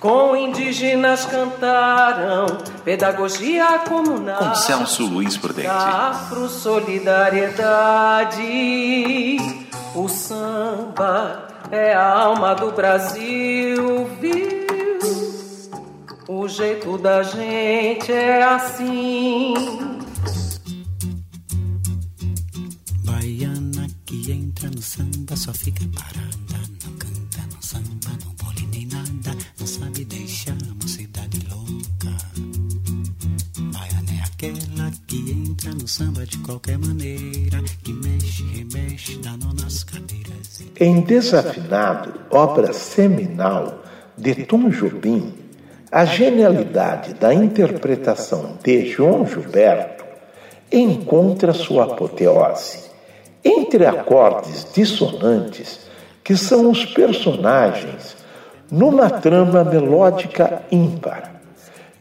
com indígenas cantaram pedagogia comunal. Com Celso Luiz Prudente. Afro solidariedade. O samba é a alma do Brasil, viu? O jeito da gente é assim. Baiana que entra no samba só fica parada, não canta, não samba, samba de qualquer maneira, que mexe, remexe, nó nas cadeiras. Em Desafinado, obra seminal de Tom Jobim, a genialidade da interpretação de João Gilberto encontra sua apoteose entre acordes dissonantes que são os personagens numa trama melódica ímpar.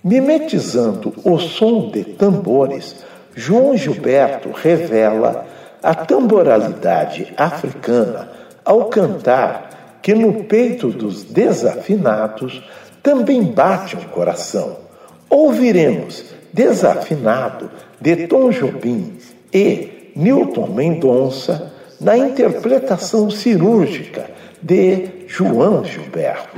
Mimetizando o som de tambores, João Gilberto revela a tamboralidade africana ao cantar que no peito dos desafinados também bate um coração. Ouviremos Desafinado de Tom Jobim e Newton Mendonça na interpretação cirúrgica de João Gilberto.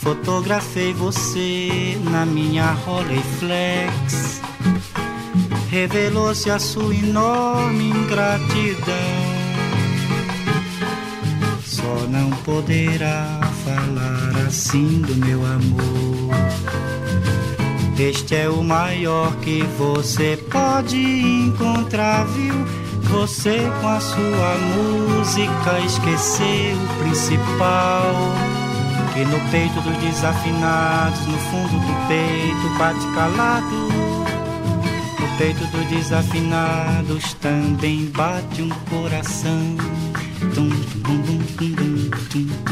Fotografei você na minha Rolleiflex. Revelou-se a sua enorme ingratidão. Só não poderá falar assim do meu amor. Este é o maior que você pode encontrar, viu? Você com a sua música esqueceu o principal. E no peito dos desafinados, no fundo do peito bate calado. No peito dos desafinados também bate um coração. Tum, tum, tum, tum, tum, tum.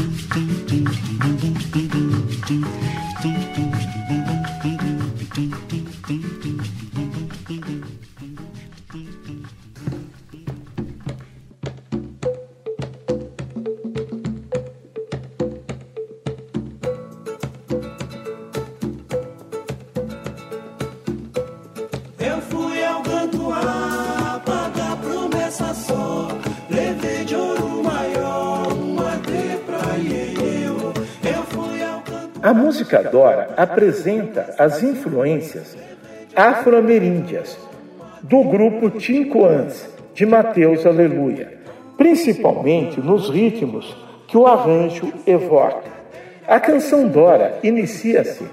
Canto A música Dora apresenta as influências afro-ameríndias do grupo Tincoans de Mateus Aleluia, principalmente nos ritmos que o arranjo evoca. A canção Dora inicia-se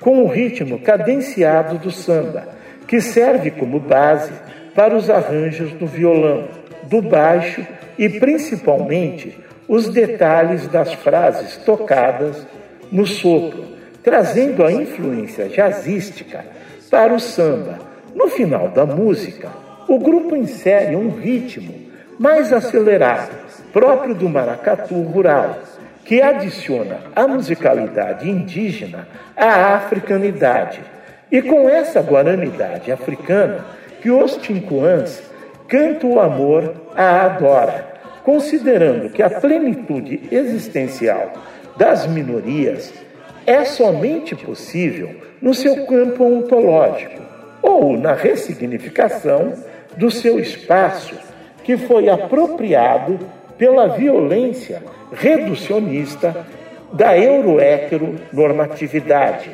com o ritmo cadenciado do samba, que serve como base para os arranjos do violão, do baixo e principalmente os detalhes das frases tocadas no sopro, trazendo a influência jazzística para o samba. No final da música, o grupo insere um ritmo mais acelerado, próprio do maracatu rural, que adiciona a musicalidade indígena à africanidade. E com essa guaranidade africana que os tincuãs cantam o amor à adora, considerando que a plenitude existencial das minorias é somente possível no seu campo ontológico ou na ressignificação do seu espaço que foi apropriado pela violência reducionista da eurohétero-normatividade.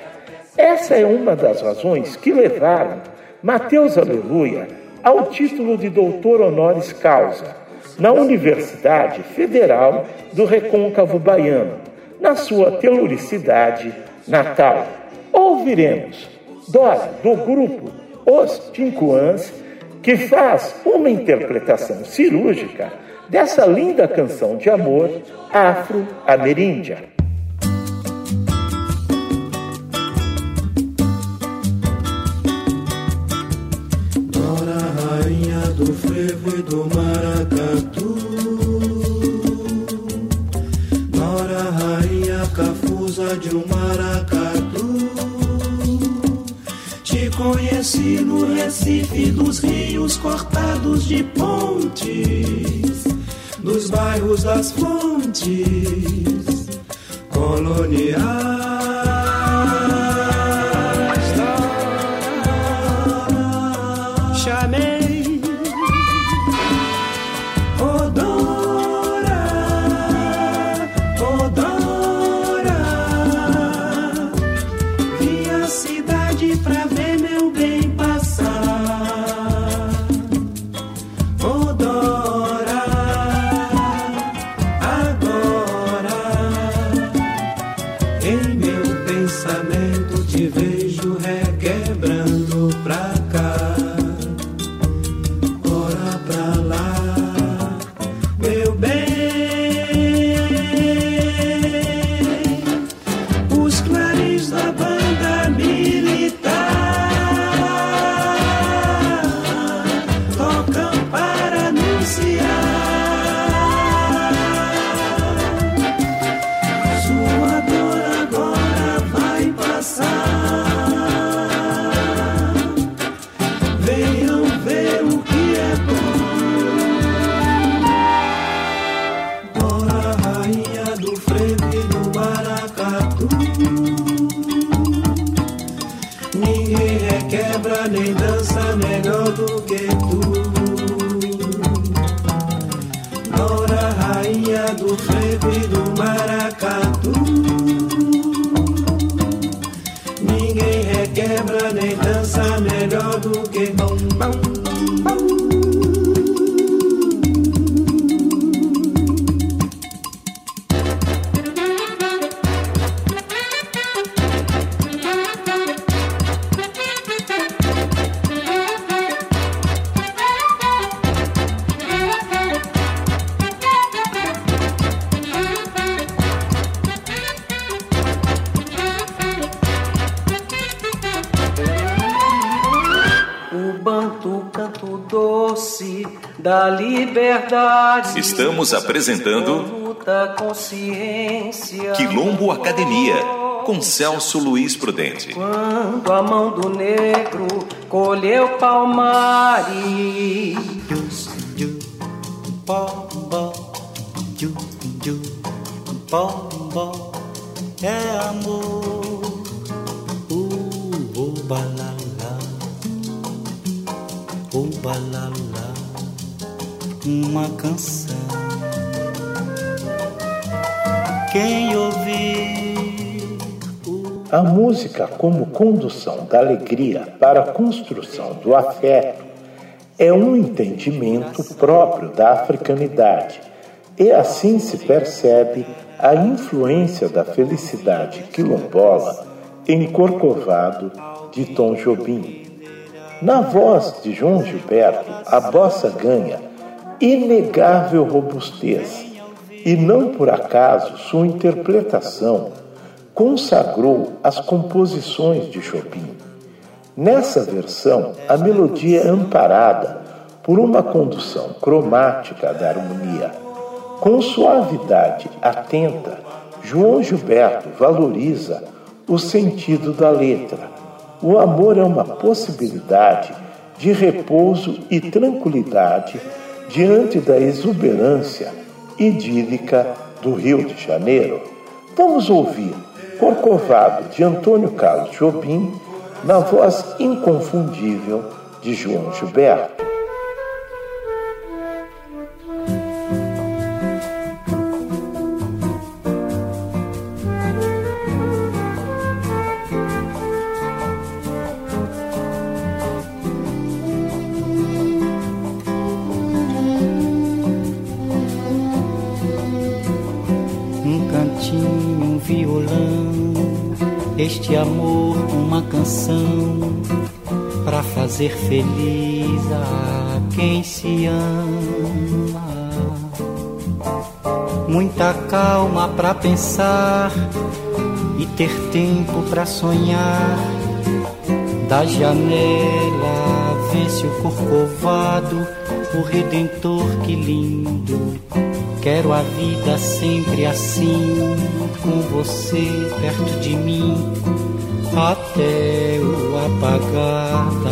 Essa é uma das razões que levaram Mateus Aleluia ao título de doutor honoris causa na Universidade Federal do Recôncavo Baiano, na sua teluricidade natal. Ouviremos Dora, do grupo Os Tincuãs, que faz uma interpretação cirúrgica dessa linda canção de amor afro-ameríndia. Dora, rainha do frevo e do de um maracatu. Te conheci no Recife dos rios cortados de pontes dos bairros das fontes coloniais. Da liberdade. Estamos apresentando luta consciência. Quilombo Academia, com Celso Luiz Prudente. Quando a mão do negro colheu palmares. É amor. Uh, uh, balala, uh, balala, uma canção. Quem ouvir A música, como condução da alegria para a construção do afeto, é um entendimento próprio da africanidade, e assim se percebe a influência da felicidade quilombola em Corcovado de Tom Jobim. Na voz de João Gilberto, a bossa ganha inegável robustez, e não por acaso sua interpretação consagrou as composições de Chopin. Nessa versão, a melodia é amparada por uma condução cromática da harmonia, com suavidade atenta João Gilberto valoriza o sentido da letra. O amor é uma possibilidade de repouso e tranquilidade diante da exuberância idílica do Rio de Janeiro. Vamos ouvir Corcovado de Antônio Carlos Jobim na voz inconfundível de João Gilberto. Fazer feliz a quem se ama. Muita calma para pensar e ter tempo para sonhar. Da janela vence o corcovado, o redentor que lindo. Quero a vida sempre assim, com você perto de mim, até o apagar da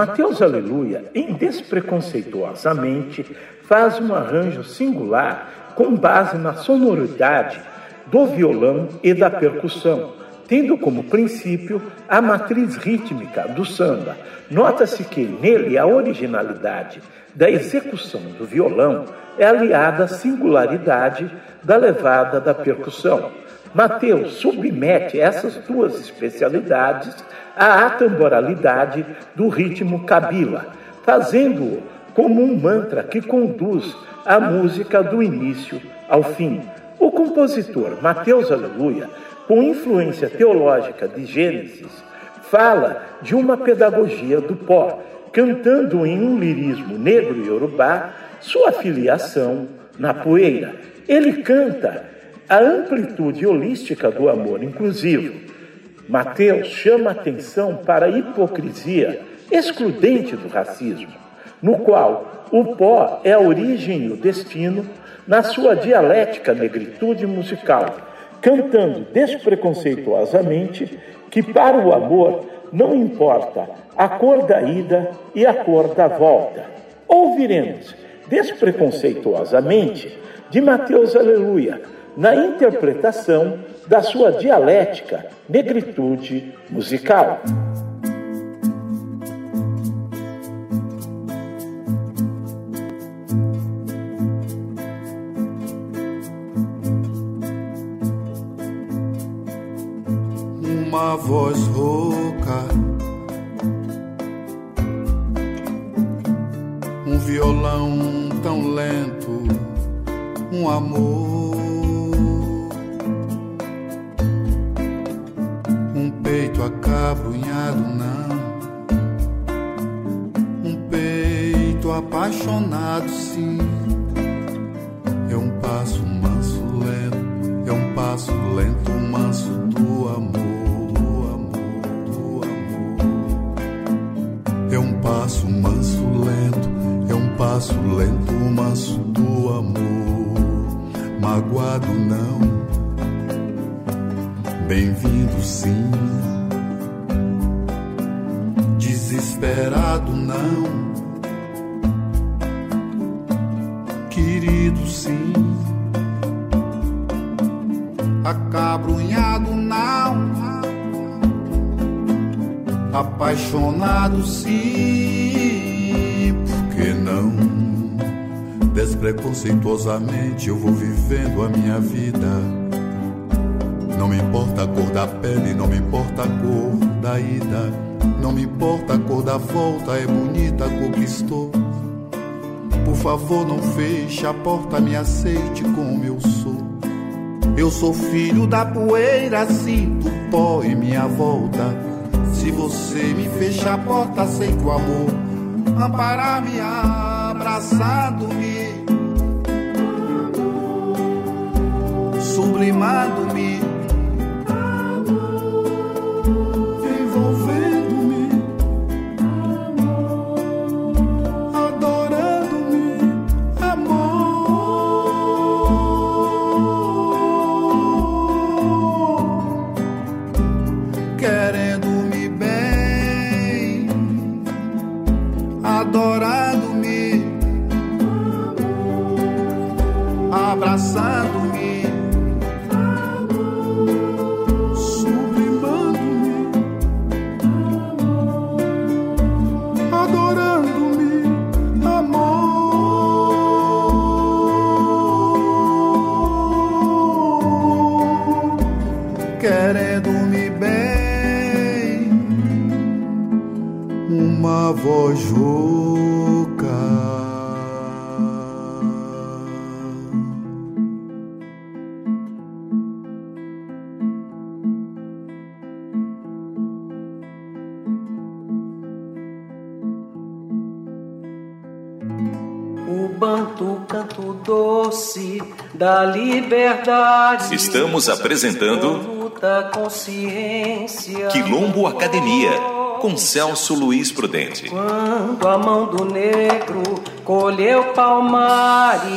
Mateus Aleluia, em despreconceituosamente, faz um arranjo singular com base na sonoridade do violão e da percussão, tendo como princípio a matriz rítmica do samba. Nota-se que nele a originalidade da execução do violão é aliada à singularidade da levada da percussão. Mateus submete essas duas especialidades à atemporalidade do ritmo kabila, fazendo-o como um mantra que conduz a música do início ao fim. O compositor Mateus Aleluia, com influência teológica de Gênesis, fala de uma pedagogia do pó, cantando em um lirismo negro e urubá sua filiação na poeira. Ele canta a amplitude holística do amor inclusivo. Mateus chama atenção para a hipocrisia excludente do racismo, no qual o pó é a origem e o destino na sua dialética negritude musical, cantando despreconceituosamente que para o amor não importa a cor da ida e a cor da volta. Ouviremos despreconceituosamente de Mateus Aleluia na interpretação da sua dialética negritude musical. Uma voz rouca, um violão tão lento, um amor apaixonado, sim. É um passo manso, lento. É um passo lento, manso do amor. Do amor, do amor. É um passo manso, lento. É um passo lento, manso do amor. Magoado, não bem-vindo sim. Desesperado não, querido sim. Acabrunhado não, apaixonado sim, por que não? Despreconceituosamente eu vou vivendo a minha vida não me importa a cor da pele, não me importa a cor da ida. Não me importa a cor da volta, é bonita a favor, não feche a porta, me aceite como eu sou. Eu sou filho da poeira, sinto pó em minha volta. Se você me fecha a porta, sei que o amor amparar-me, abraçado-me, sublimado-me da liberdade. Estamos apresentando Quilombo Academia com Celso Luiz Prudente. Quando a mão do negro colheu palmares.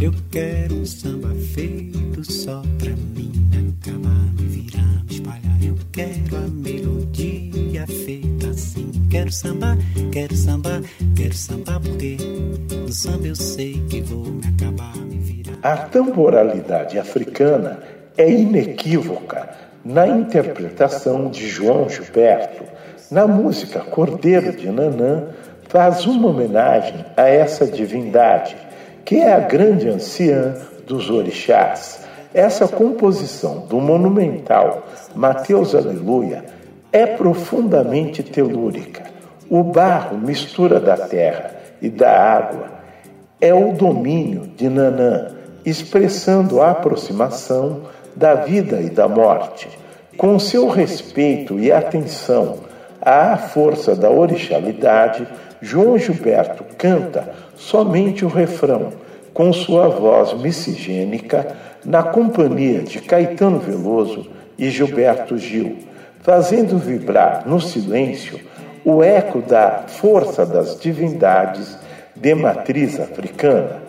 Eu quero um samba feito só Quero samba, quero samba, quero samba porque no samba eu sei que vou me acabar, me virar. A temporalidade africana é inequívoca na interpretação de João Gilberto. Na música Cordeiro de Nanã, faz uma homenagem a essa divindade, que é a grande anciã dos orixás. Essa composição do monumental Mateus Aleluia é profundamente telúrica. O barro, mistura da terra e da água, é o domínio de Nanã, expressando a aproximação da vida e da morte. Com seu respeito e atenção à força da orixalidade, João Gilberto canta somente o refrão, com sua voz miscigênica, na companhia de Caetano Veloso e Gilberto Gil fazendo vibrar no silêncio o eco da força das divindades de matriz africana.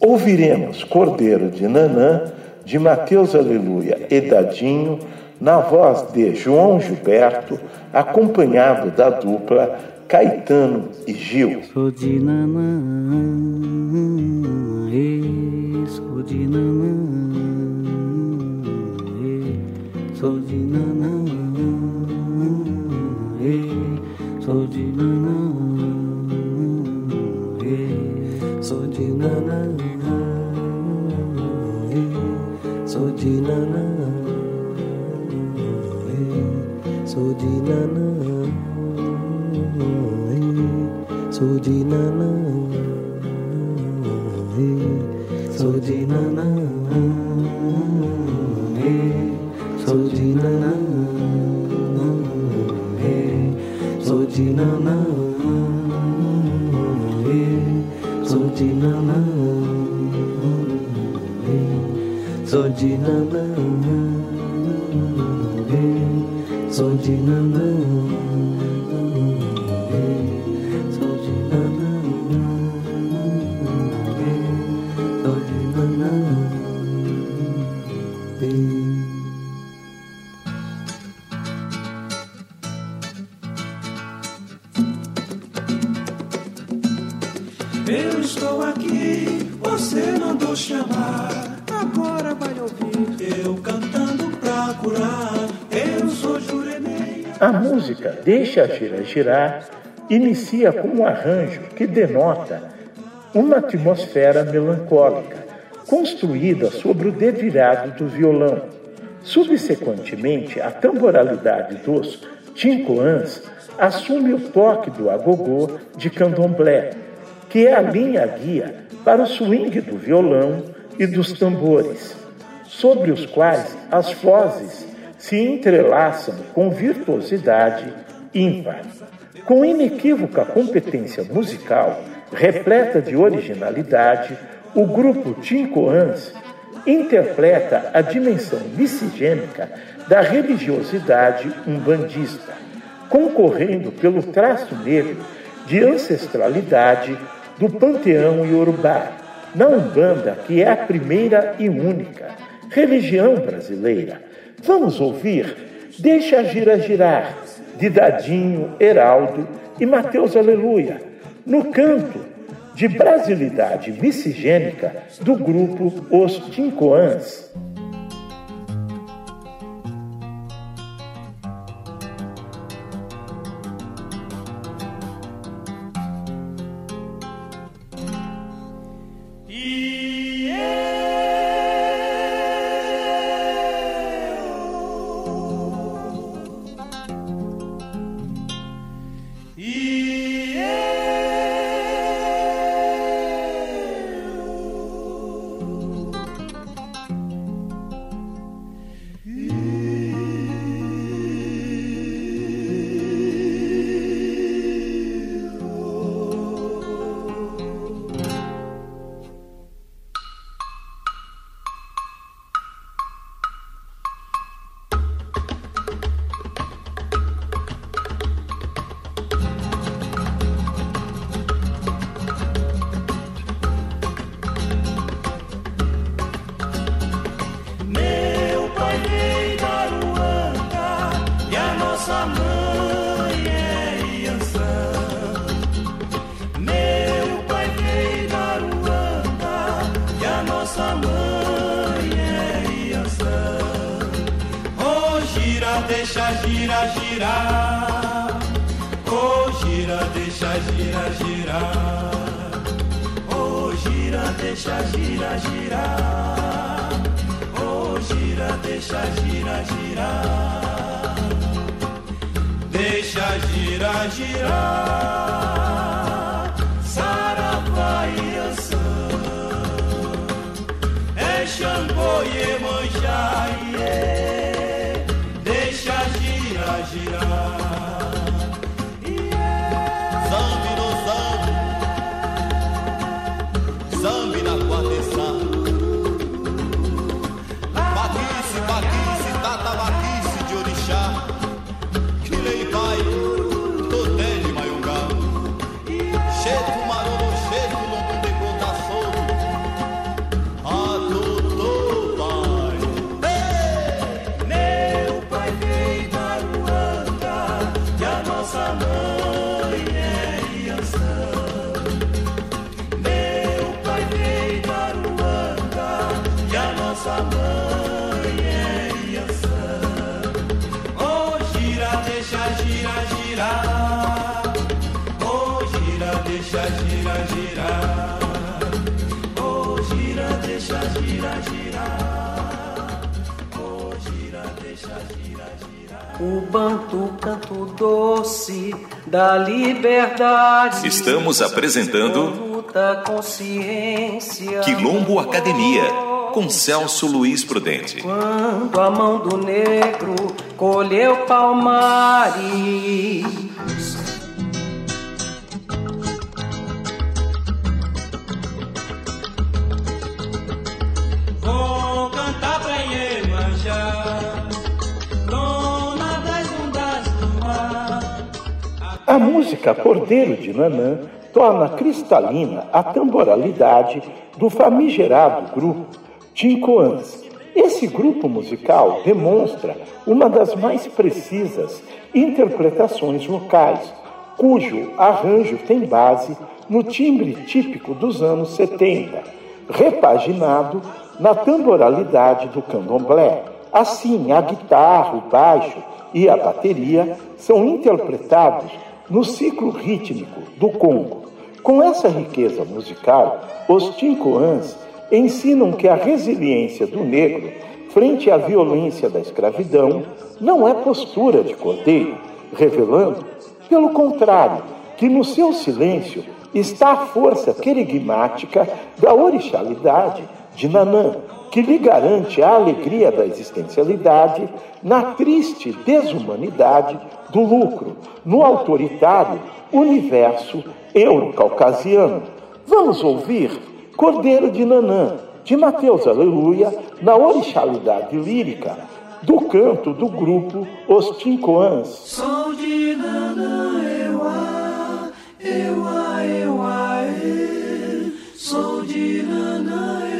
Ouviremos Cordeiro de Nanã, de Mateus Aleluia e Dadinho, na voz de João Gilberto, acompanhado da dupla Caetano e Gil. Sou de Nanã, sou de Nanã, sou de Nanã. Sou de nanã, sou de nanã, sou de nanã, sou de nanã, sou de nanã, sou de nanã de nanã, sou de nanã, sou de nanã, sou de nanã, sou de nanã, A música Deixa Girar Girar inicia com um arranjo que denota uma atmosfera melancólica, construída sobre o dedilhado do violão. Subsequentemente, a temporalidade dos tincoãs assume o toque do agogô de candomblé, que é a linha guia para o swing do violão e dos tambores, sobre os quais as vozes se entrelaçam com virtuosidade ímpar. Com inequívoca competência musical, repleta de originalidade, o grupo Tincoãs interpreta a dimensão miscigênica da religiosidade umbandista, concorrendo pelo traço negro de ancestralidade do panteão iorubá, na Umbanda, que é a primeira e única religião brasileira. Vamos ouvir Deixa Gira Girar, de Dadinho, Heraldo e Mateus Aleluia, no canto de brasilidade miscigênica do grupo Os Tincoãs. deixa girar, girar, saravá e Anção, é Xangô e Emanjá. O banto canto doce da liberdade. Estamos apresentando Quilombo Academia com Celso Luiz Prudente. Quando a mão do negro colheu palmares A música Cordeiro de Nanã torna cristalina a temporalidade do famigerado grupo Tincoãs. Esse grupo musical demonstra uma das mais precisas interpretações vocais, cujo arranjo tem base no timbre típico dos anos 70, repaginado na tamboralidade do candomblé. Assim, a guitarra, o baixo e a bateria são interpretados no ciclo rítmico do Congo. Com essa riqueza musical, os Tincoãs ensinam que a resiliência do negro frente à violência da escravidão não é postura de cordeiro, revelando, pelo contrário, que no seu silêncio está a força querigmática da orixalidade de Nanã, que lhe garante a alegria da existencialidade na triste desumanidade do lucro, no autoritário universo eurocaucasiano. Vamos ouvir Cordeiro de Nanã, de Mateus Aleluia, na orixalidade lírica do canto do grupo Os Tincoãs. Sou de Nanã, Ewa, Ewa, Ewa, e. Sou de Nanã, Ewa,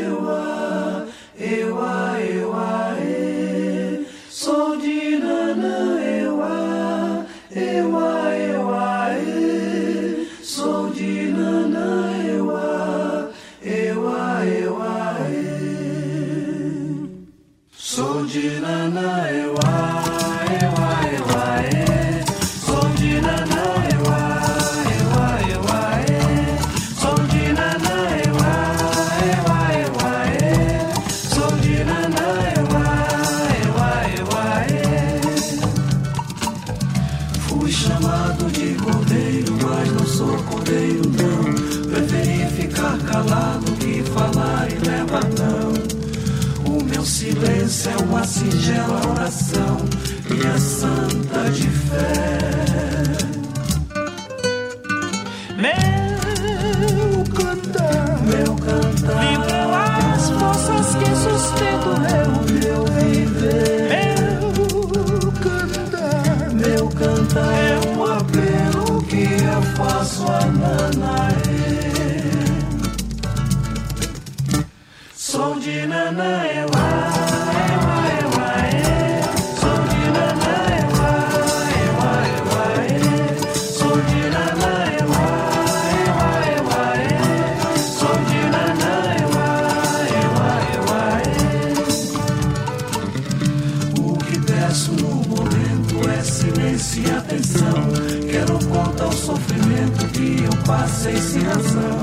sem razão.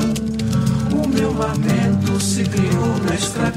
O meu lamento se criou na escravidão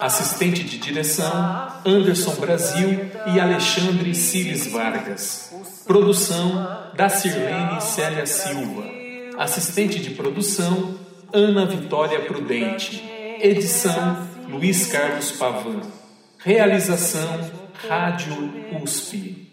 Assistente de direção: Anderson Brasil e Alexandre Cires Vargas. Produção: da Sirlene Célia Silva. Assistente de produção: Ana Vitória Prudente. Edição: Luiz Carlos Pavan. Realização: Rádio USP.